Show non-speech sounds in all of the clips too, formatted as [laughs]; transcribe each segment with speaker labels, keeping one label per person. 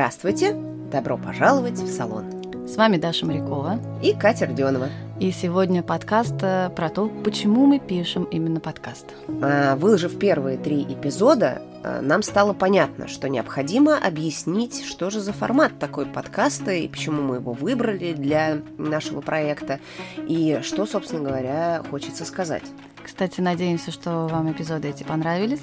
Speaker 1: Здравствуйте! Добро пожаловать в салон.
Speaker 2: С вами Даша Морякова
Speaker 1: и Катя Родионова.
Speaker 2: И сегодня подкаст э, про то, почему мы пишем именно подкаст.
Speaker 1: А, выложив первые три эпизода, э, нам стало понятно, что необходимо объяснить, что же за формат такой подкаста и почему мы его выбрали для нашего проекта, и что, собственно говоря, хочется сказать.
Speaker 2: Кстати, надеемся, что вам эпизоды эти понравились.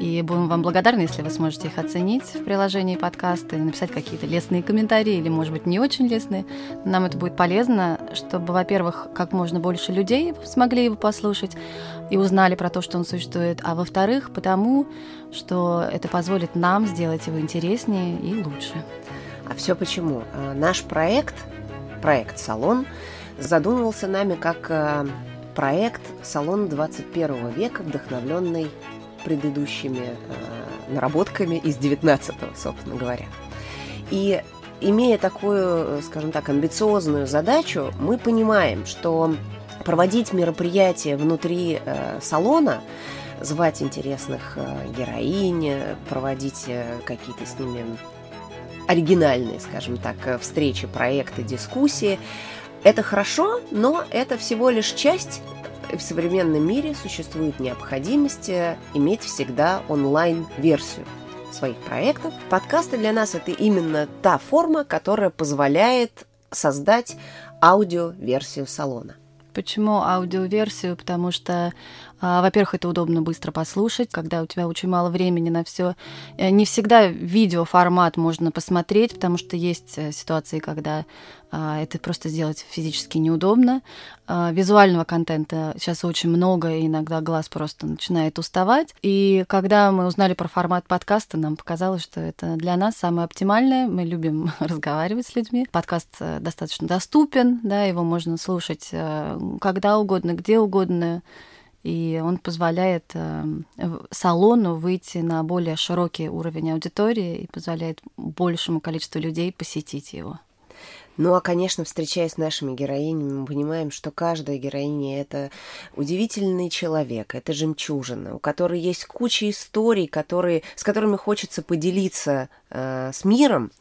Speaker 2: И будем вам благодарны, если вы сможете их оценить в приложении подкаста и написать какие-то лестные комментарии или, может быть, не очень лестные. Нам это будет полезно, чтобы, во-первых, как можно больше людей смогли его послушать и узнали про то, что он существует, а во-вторых, потому что это позволит нам сделать его интереснее и лучше.
Speaker 1: А все почему? А, наш проект, проект «Салон», задумывался нами как а, проект «Салон 21 века», вдохновленный предыдущими э, наработками из 19-го, собственно говоря. И имея такую, скажем так, амбициозную задачу, мы понимаем, что проводить мероприятия внутри э, салона, звать интересных э, героинь, проводить э, какие-то с ними оригинальные, скажем так, э, встречи, проекты, дискуссии, это хорошо, но это всего лишь часть в современном мире существует необходимость э, иметь всегда онлайн-версию своих проектов. Подкасты для нас это именно та форма, которая позволяет создать аудиоверсию салона.
Speaker 2: Почему аудиоверсию? Потому что во-первых, это удобно быстро послушать, когда у тебя очень мало времени на все. Э, не всегда видеоформат можно посмотреть, потому что есть э, ситуации, когда а, это просто сделать физически неудобно. А, визуального контента сейчас очень много, и иногда глаз просто начинает уставать. И когда мы узнали про формат подкаста, нам показалось, что это для нас самое оптимальное. Мы любим [laughs] разговаривать с людьми. Подкаст э, достаточно доступен, да, его можно слушать когда угодно, где угодно и он позволяет э, салону выйти на более широкий уровень аудитории и позволяет большему количеству людей посетить его.
Speaker 1: Ну а, конечно, встречаясь с нашими героинями, мы понимаем, что каждая героиня — это удивительный человек, это жемчужина, у которой есть куча историй, которые, с которыми хочется поделиться э, с миром.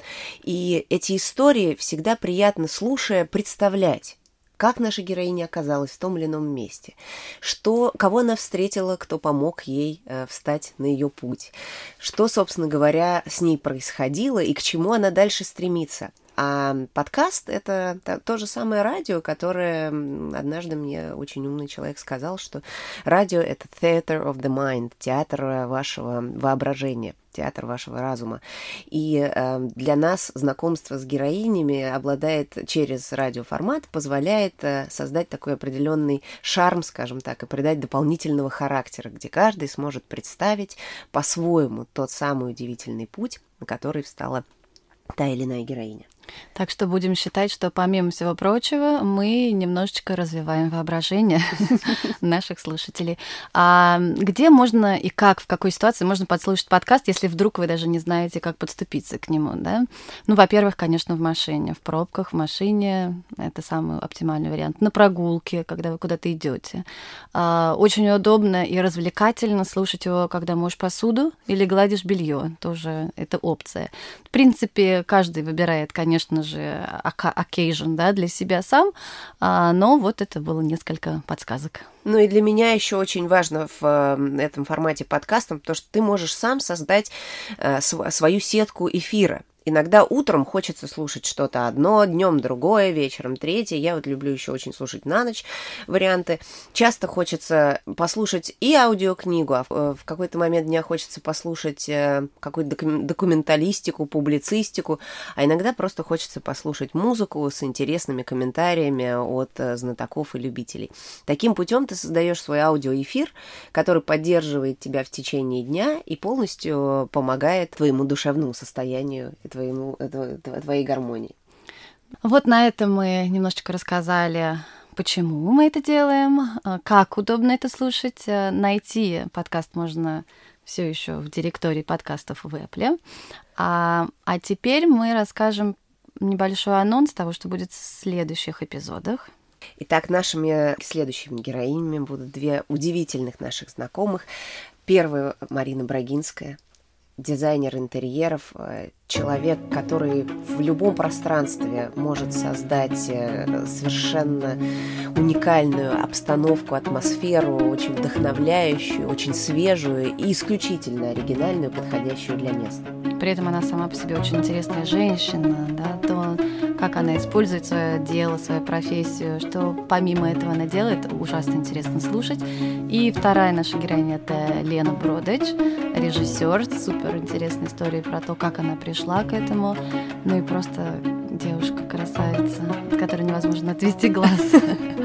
Speaker 1: И эти истории всегда приятно, слушая, представлять как наша героиня оказалась в том или ином месте, что, кого она встретила, кто помог ей э, встать на ее путь, что, собственно говоря, с ней происходило и к чему она дальше стремится. А подкаст — это то же самое радио, которое однажды мне очень умный человек сказал, что радио — это theater of the mind, театр вашего воображения театр вашего разума. И э, для нас знакомство с героинями обладает через радиоформат, позволяет э, создать такой определенный шарм, скажем так, и придать дополнительного характера, где каждый сможет представить по-своему тот самый удивительный путь, на который встала та или иная героиня.
Speaker 2: Так что будем считать, что помимо всего прочего мы немножечко развиваем воображение [laughs] наших слушателей. А где можно и как, в какой ситуации можно подслушать подкаст, если вдруг вы даже не знаете, как подступиться к нему, да? Ну, во-первых, конечно, в машине, в пробках, в машине. Это самый оптимальный вариант. На прогулке, когда вы куда-то идете. А, очень удобно и развлекательно слушать его, когда моешь посуду или гладишь белье. Тоже это опция. В принципе, каждый выбирает, конечно, конечно же, occasion да, для себя сам, а, но вот это было несколько подсказок.
Speaker 1: Ну и для меня еще очень важно в э, этом формате подкаста, то, что ты можешь сам создать э, свою сетку эфира. Иногда утром хочется слушать что-то одно, днем другое, вечером третье. Я вот люблю еще очень слушать на ночь варианты. Часто хочется послушать и аудиокнигу, а в какой-то момент дня хочется послушать э, какую-то документалистику, публицистику, а иногда просто хочется послушать музыку с интересными комментариями от э, знатоков и любителей. Таким путем ты создаешь свой аудиоэфир, который поддерживает тебя в течение дня и полностью помогает твоему душевному состоянию и твоему, твоей гармонии.
Speaker 2: Вот на этом мы немножечко рассказали, почему мы это делаем, а, как удобно это слушать. А, найти подкаст можно все еще в директории подкастов в Apple. А, а теперь мы расскажем небольшой анонс того, что будет в следующих эпизодах.
Speaker 1: Итак, нашими следующими героинями будут две удивительных наших знакомых. Первая Марина Брагинская, дизайнер интерьеров, э, человек, который в любом пространстве может создать э, совершенно уникальную обстановку, атмосферу, очень вдохновляющую, очень свежую и исключительно оригинальную, подходящую для места.
Speaker 2: При этом она сама по себе очень интересная женщина, да, то, как она использует свое дело, свою профессию, что помимо этого она делает, ужасно интересно слушать. И вторая наша героиня – это Лена Бродыч, режиссер, супер интересная история про то, как она пришла к этому, ну и просто девушка-красавица, от которой невозможно отвести глаз. [laughs]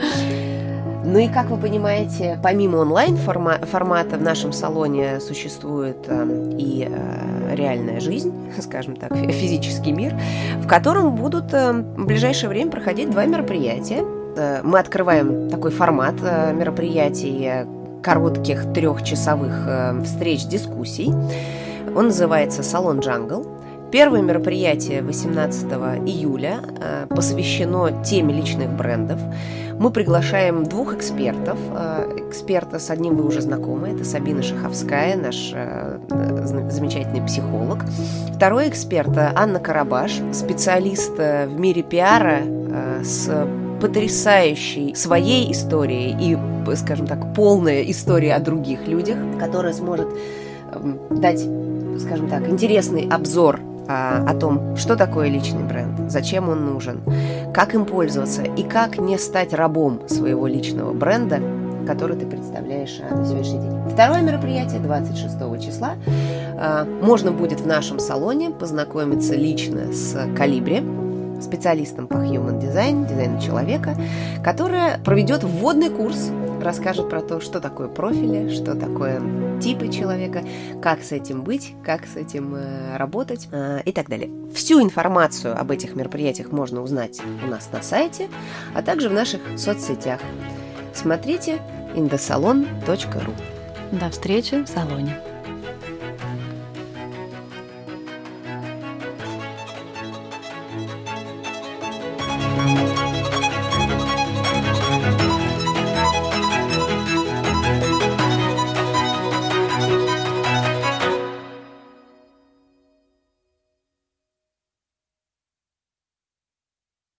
Speaker 1: Ну и, как вы понимаете, помимо онлайн-формата в нашем салоне существует э, и э, реальная жизнь, [laughs] скажем так, физический мир, в котором будут э, в ближайшее время проходить два мероприятия. Э, мы открываем такой формат э, мероприятий, коротких трехчасовых э, встреч, дискуссий. Он называется «Салон Джангл». Первое мероприятие 18 июля э, посвящено теме личных брендов. Мы приглашаем двух экспертов. Э, эксперта с одним вы уже знакомы, это Сабина Шаховская, наш замечательный психолог. Второй эксперт Анна Карабаш, специалист в мире пиара с потрясающей своей историей и, скажем так, полная история о других людях, которая сможет эм, дать, скажем так, интересный обзор а, о том, что такое личный бренд, зачем он нужен, как им пользоваться и как не стать рабом своего личного бренда, который ты представляешь а, на сегодняшний день. Второе мероприятие 26 числа. А, можно будет в нашем салоне познакомиться лично с Калибри, специалистом по Human Design, дизайну человека, которая проведет вводный курс, расскажет про то, что такое профили, что такое типы человека, как с этим быть, как с этим э, работать э, и так далее. Всю информацию об этих мероприятиях можно узнать у нас на сайте, а также в наших соцсетях. Смотрите indosalon.ru
Speaker 2: До встречи в салоне.